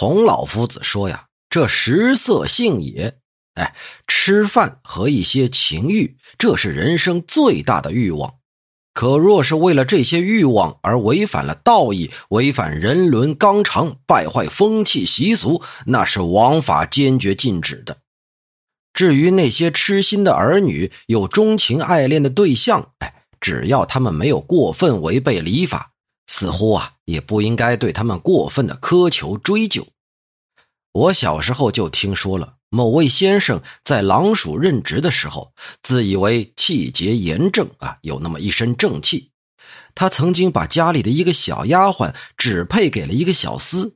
孔老夫子说呀，这食色性也。哎，吃饭和一些情欲，这是人生最大的欲望。可若是为了这些欲望而违反了道义，违反人伦纲常，败坏风气习俗，那是王法坚决禁止的。至于那些痴心的儿女，有钟情爱恋的对象，哎，只要他们没有过分违背礼法，似乎啊，也不应该对他们过分的苛求追究。我小时候就听说了。某位先生在狼署任职的时候，自以为气节严正啊，有那么一身正气。他曾经把家里的一个小丫鬟指配给了一个小厮。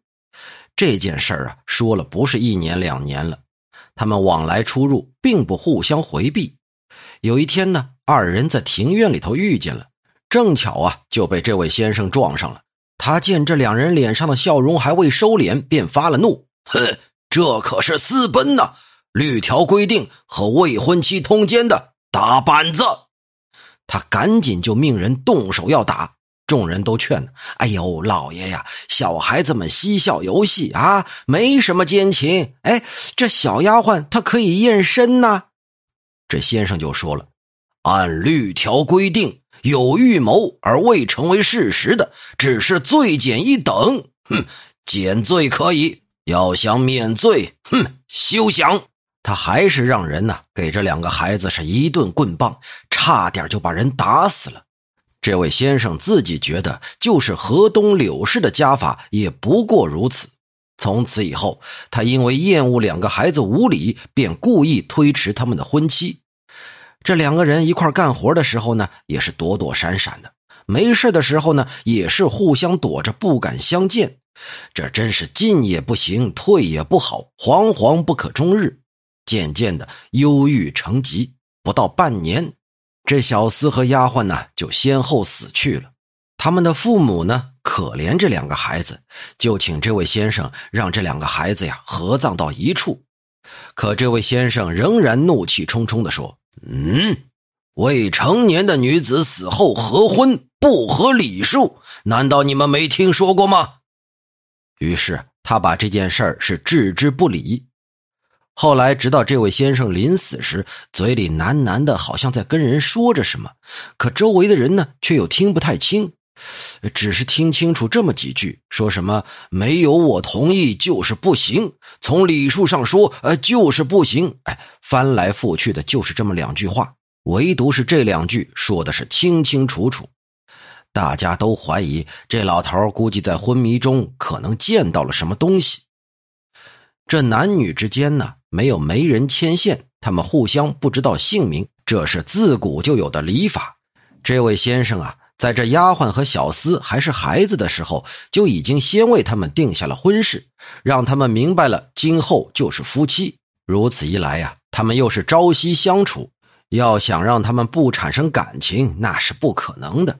这件事儿啊，说了不是一年两年了。他们往来出入，并不互相回避。有一天呢，二人在庭院里头遇见了，正巧啊，就被这位先生撞上了。他见这两人脸上的笑容还未收敛，便发了怒：“哼！”这可是私奔呐！律条规定，和未婚妻通奸的打板子。他赶紧就命人动手要打，众人都劝：“哎呦，老爷呀，小孩子们嬉笑游戏啊，没什么奸情。哎，这小丫鬟她可以验身呐。”这先生就说了：“按律条规定，有预谋而未成为事实的，只是罪减一等。哼，减罪可以。”要想免罪，哼，休想！他还是让人呢给这两个孩子是一顿棍棒，差点就把人打死了。这位先生自己觉得，就是河东柳氏的家法也不过如此。从此以后，他因为厌恶两个孩子无礼，便故意推迟他们的婚期。这两个人一块干活的时候呢，也是躲躲闪闪的；没事的时候呢，也是互相躲着，不敢相见。这真是进也不行，退也不好，惶惶不可终日。渐渐的，忧郁成疾，不到半年，这小厮和丫鬟呢就先后死去了。他们的父母呢，可怜这两个孩子，就请这位先生让这两个孩子呀合葬到一处。可这位先生仍然怒气冲冲地说：“嗯，未成年的女子死后合婚不合礼数，难道你们没听说过吗？”于是他把这件事儿是置之不理。后来，直到这位先生临死时，嘴里喃喃的，好像在跟人说着什么，可周围的人呢，却又听不太清，只是听清楚这么几句：说什么没有我同意就是不行，从礼数上说，呃，就是不行。哎，翻来覆去的就是这么两句话，唯独是这两句说的是清清楚楚。大家都怀疑这老头估计在昏迷中可能见到了什么东西。这男女之间呢，没有媒人牵线，他们互相不知道姓名，这是自古就有的礼法。这位先生啊，在这丫鬟和小厮还是孩子的时候，就已经先为他们定下了婚事，让他们明白了今后就是夫妻。如此一来呀，他们又是朝夕相处，要想让他们不产生感情，那是不可能的。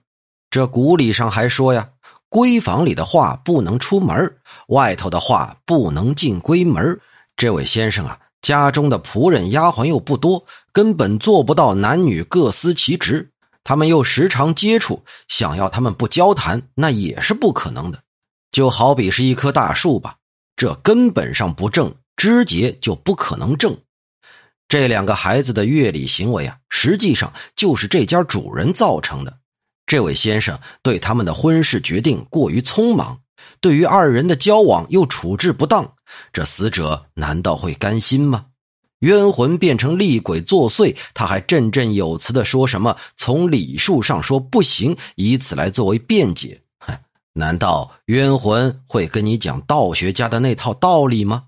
这古礼上还说呀，闺房里的话不能出门，外头的话不能进闺门。这位先生啊，家中的仆人丫鬟又不多，根本做不到男女各司其职。他们又时常接触，想要他们不交谈，那也是不可能的。就好比是一棵大树吧，这根本上不正，枝节就不可能正。这两个孩子的乐礼行为啊，实际上就是这家主人造成的。这位先生对他们的婚事决定过于匆忙，对于二人的交往又处置不当，这死者难道会甘心吗？冤魂变成厉鬼作祟，他还振振有词的说什么从礼数上说不行，以此来作为辩解。哼，难道冤魂会跟你讲道学家的那套道理吗？